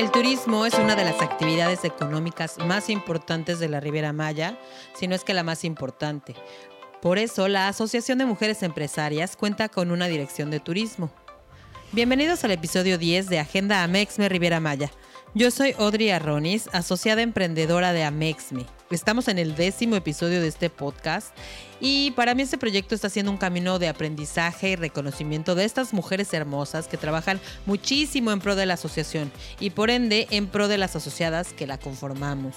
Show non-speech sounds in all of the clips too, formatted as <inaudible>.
El turismo es una de las actividades económicas más importantes de la Riviera Maya, si no es que la más importante. Por eso, la Asociación de Mujeres Empresarias cuenta con una dirección de turismo. Bienvenidos al episodio 10 de Agenda Amexme Riviera Maya. Yo soy Audrey Arronis, asociada emprendedora de Amexme. Estamos en el décimo episodio de este podcast y para mí este proyecto está siendo un camino de aprendizaje y reconocimiento de estas mujeres hermosas que trabajan muchísimo en pro de la asociación y por ende en pro de las asociadas que la conformamos.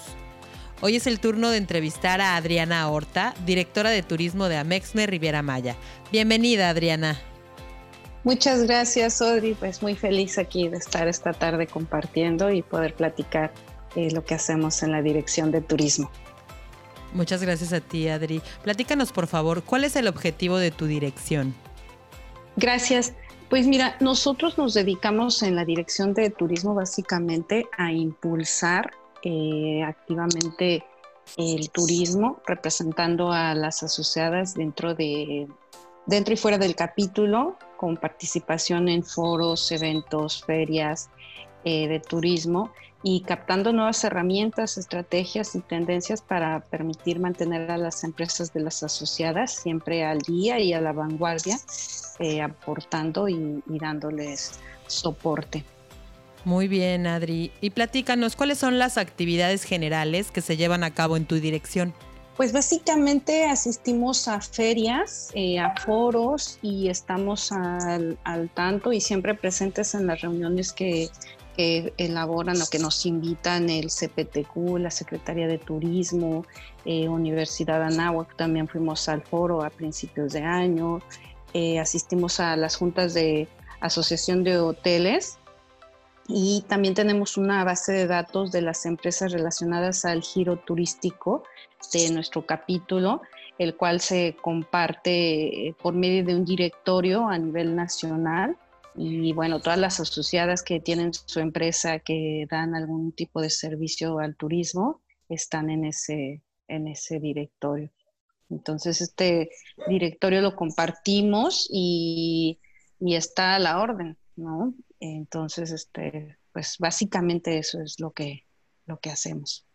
Hoy es el turno de entrevistar a Adriana Horta, directora de turismo de Amexme Riviera Maya. Bienvenida, Adriana. Muchas gracias, Audrey. Pues muy feliz aquí de estar esta tarde compartiendo y poder platicar eh, lo que hacemos en la dirección de turismo. Muchas gracias a ti, Adri. Platícanos, por favor, ¿cuál es el objetivo de tu dirección? Gracias. Pues mira, nosotros nos dedicamos en la dirección de turismo básicamente a impulsar eh, activamente el turismo, representando a las asociadas dentro de dentro y fuera del capítulo, con participación en foros, eventos, ferias eh, de turismo y captando nuevas herramientas, estrategias y tendencias para permitir mantener a las empresas de las asociadas siempre al día y a la vanguardia, eh, aportando y, y dándoles soporte. Muy bien, Adri. Y platícanos, ¿cuáles son las actividades generales que se llevan a cabo en tu dirección? Pues básicamente asistimos a ferias, eh, a foros y estamos al, tanto y siempre presentes en las reuniones que, elaboran o que nos invitan el CPTQ, la Secretaría de Turismo, eh, Universidad Anáhuac, también fuimos al foro a principios de año, eh, asistimos a las juntas de Asociación de Hoteles y también tenemos una base de datos de las empresas relacionadas al giro turístico de nuestro capítulo, el cual se comparte eh, por medio de un directorio a nivel nacional. Y bueno, todas las asociadas que tienen su empresa que dan algún tipo de servicio al turismo están en ese, en ese directorio. Entonces, este directorio lo compartimos y, y está a la orden, ¿no? Entonces, este, pues básicamente eso es lo que, lo que hacemos.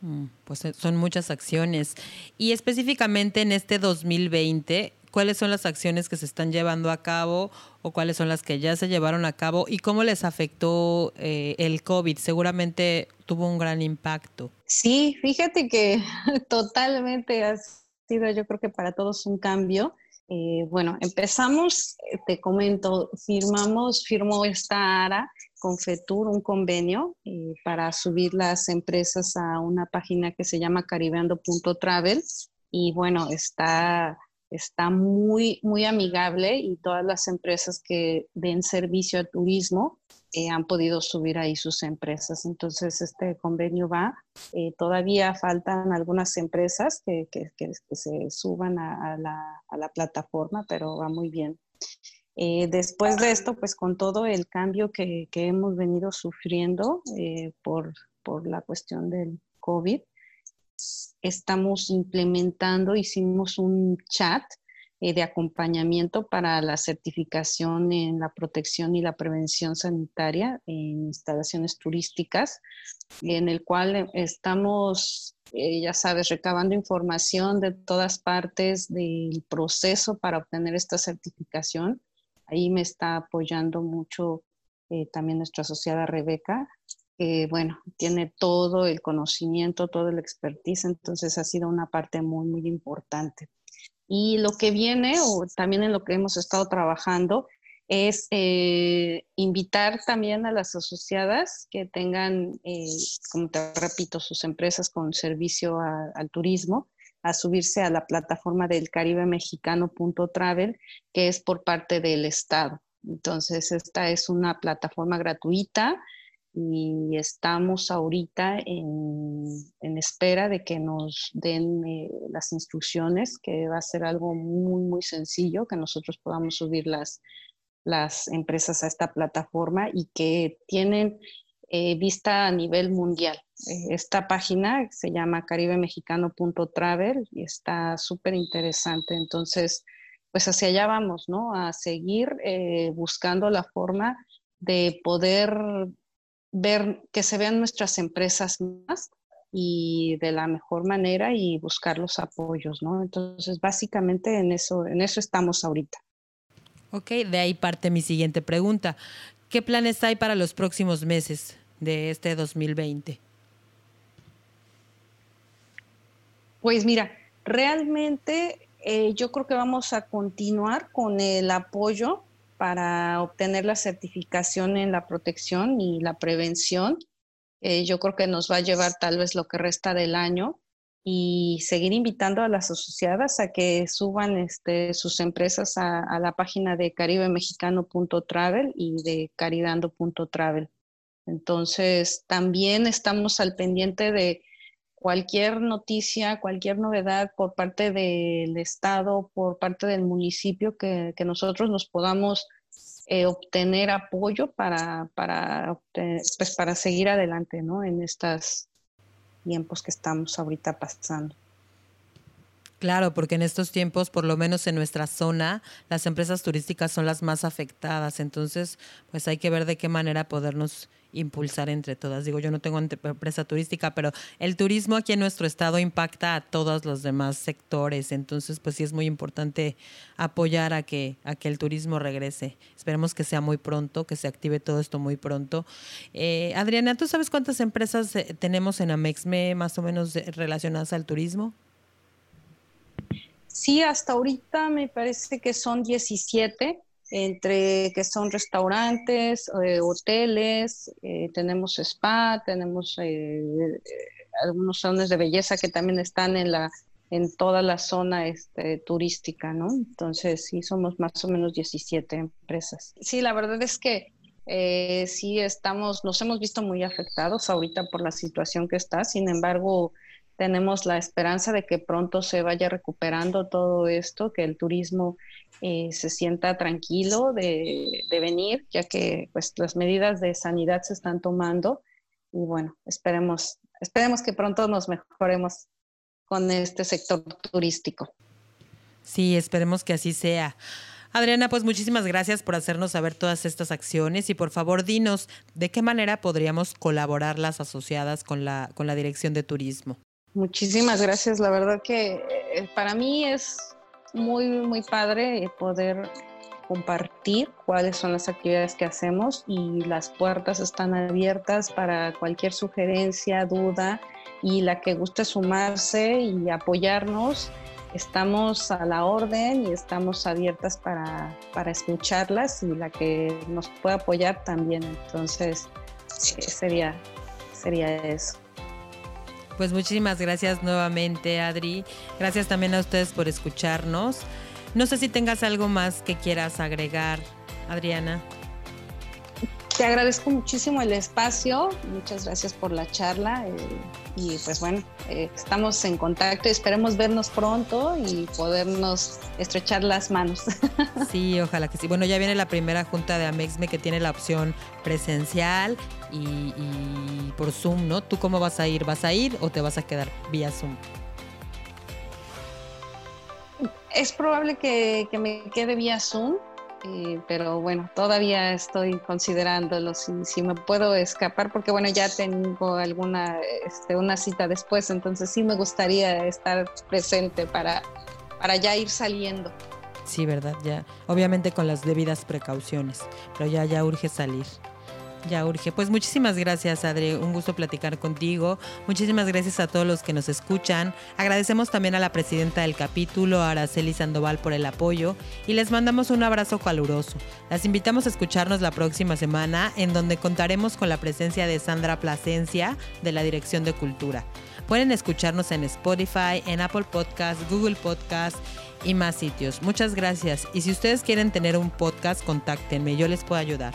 Mm, pues son muchas acciones. Y específicamente en este 2020, ¿cuáles son las acciones que se están llevando a cabo o cuáles son las que ya se llevaron a cabo y cómo les afectó eh, el COVID? Seguramente tuvo un gran impacto. Sí, fíjate que <laughs> totalmente ha sido yo creo que para todos un cambio. Eh, bueno, empezamos, te comento, firmamos, firmó esta ARA con FETUR un convenio eh, para subir las empresas a una página que se llama caribeando.travel y bueno, está, está muy, muy amigable y todas las empresas que den servicio al turismo eh, han podido subir ahí sus empresas. Entonces, este convenio va. Eh, todavía faltan algunas empresas que, que, que, se suban a, la, a la plataforma, pero va muy bien. Eh, después de esto, pues con todo el cambio que, hemos venido sufriendo eh, por, la cuestión del COVID, estamos implementando, hicimos un chat eh, de acompañamiento para la certificación en la protección y la prevención sanitaria en instalaciones turísticas, en el cual estamos, ya sabes, recabando información de todas partes del proceso para obtener esta certificación. Ahí me está apoyando mucho eh, también nuestra asociada Rebeca, que bueno, tiene todo el conocimiento, todo el expertise, entonces ha sido una parte muy, muy importante. Y lo que viene, o también en lo que hemos estado trabajando, es eh, invitar también a las asociadas que tengan, eh, como te repito, sus empresas con servicio al turismo, a subirse a la plataforma del Caribe Mexicano.travel, que es por parte del Estado. Entonces, esta es una plataforma gratuita y estamos ahorita en, espera de que nos den eh, las instrucciones, que va a ser algo muy, muy sencillo, que nosotros podamos subir las, las empresas a esta plataforma y que tienen eh, vista a nivel mundial. Eh, esta página se llama caribemexicano.travel y está súper interesante. Entonces, pues hacia allá vamos, ¿no? A seguir buscando la forma de poder ver que se vean nuestras empresas más y de la mejor manera y buscar los apoyos, ¿no? Entonces, básicamente en eso, en eso estamos ahorita. Ok, de ahí parte mi siguiente pregunta. ¿Qué planes hay para los próximos meses de este 2020? Pues mira, realmente eh, yo creo que vamos a continuar con el apoyo para obtener la certificación en la protección y la prevención. Eh, yo creo que nos va a llevar tal vez lo que resta del año y seguir invitando a las asociadas a que suban este, sus empresas a, a la página de caribemexicano.travel y de caridando.travel. Entonces, también estamos al pendiente de cualquier noticia, cualquier novedad por parte del Estado, por parte del municipio, que, nosotros nos podamos eh, obtener apoyo para, para, pues para seguir adelante ¿no? en estos tiempos que estamos ahorita pasando. Claro, porque en estos tiempos, por lo menos en nuestra zona, las empresas turísticas son las más afectadas. Entonces, pues hay que ver de qué manera podernos impulsar entre todas. Digo, yo no tengo empresa turística, pero el turismo aquí en nuestro estado impacta a todos los demás sectores. Entonces, pues sí es muy importante apoyar a que, a que el turismo regrese. Esperemos que sea muy pronto, que se active todo esto muy pronto. Eh, Adriana, ¿tú sabes cuántas empresas eh, tenemos en Amexme más o menos relacionadas al turismo? Sí, hasta ahorita me parece que son 17, entre que son restaurantes, eh, hoteles, eh, tenemos spa, tenemos eh, algunos salones de belleza que también están en la en toda la zona este, turística, ¿no? Entonces sí somos más o menos 17 empresas. Sí, la verdad es que sí estamos, nos hemos visto muy afectados ahorita por la situación que está. Sin embargo, tenemos la esperanza de que pronto se vaya recuperando todo esto, que el turismo eh, se sienta tranquilo de, venir, ya que pues, las medidas de sanidad se están tomando. Y bueno, esperemos, esperemos que pronto nos mejoremos con este sector turístico. Sí, esperemos que así sea. Adriana, pues muchísimas gracias por hacernos saber todas estas acciones y por favor dinos de qué manera podríamos colaborar las asociadas con la, con la Dirección de Turismo. Muchísimas gracias. La verdad que eh, para mí es muy, muy padre poder compartir cuáles son las actividades que hacemos y las puertas están abiertas para cualquier sugerencia, duda y la que guste sumarse y apoyarnos. Estamos a la orden y estamos abiertas para, para escucharlas y la que nos pueda apoyar también. Entonces, eh, sería, sería eso. Pues muchísimas gracias nuevamente, Adri. Gracias también a ustedes por escucharnos. No sé si tengas algo más que quieras agregar, Adriana. Te agradezco muchísimo el espacio, muchas gracias por la charla eh, y pues bueno, eh, estamos en contacto y esperemos vernos pronto y podernos estrechar las manos. Sí, ojalá que sí. Bueno, ya viene la primera junta de Amexme que tiene la opción presencial y, por Zoom, ¿no? ¿Tú cómo vas a ir? ¿Vas a ir o te vas a quedar vía Zoom? Es probable que, que me quede vía Zoom pero bueno, todavía estoy considerándolo si, me puedo escapar, porque bueno, ya tengo alguna este, una cita después, entonces sí me gustaría estar presente para, para ya ir saliendo. Sí, verdad, ya. Obviamente con las debidas precauciones, pero ya, ya urge salir. Ya urge. Pues muchísimas gracias, Adri. Un gusto platicar contigo. Muchísimas gracias a todos los que nos escuchan. Agradecemos también a la presidenta del capítulo, Araceli Sandoval, por el apoyo y les mandamos un abrazo caluroso. Las invitamos a escucharnos la próxima semana, en donde contaremos con la presencia de Sandra Plasencia, de la Dirección de Cultura. Pueden escucharnos en Spotify, en Apple Podcast, Google Podcast y más sitios. Muchas gracias. Y si ustedes quieren tener un podcast, contáctenme, yo les puedo ayudar.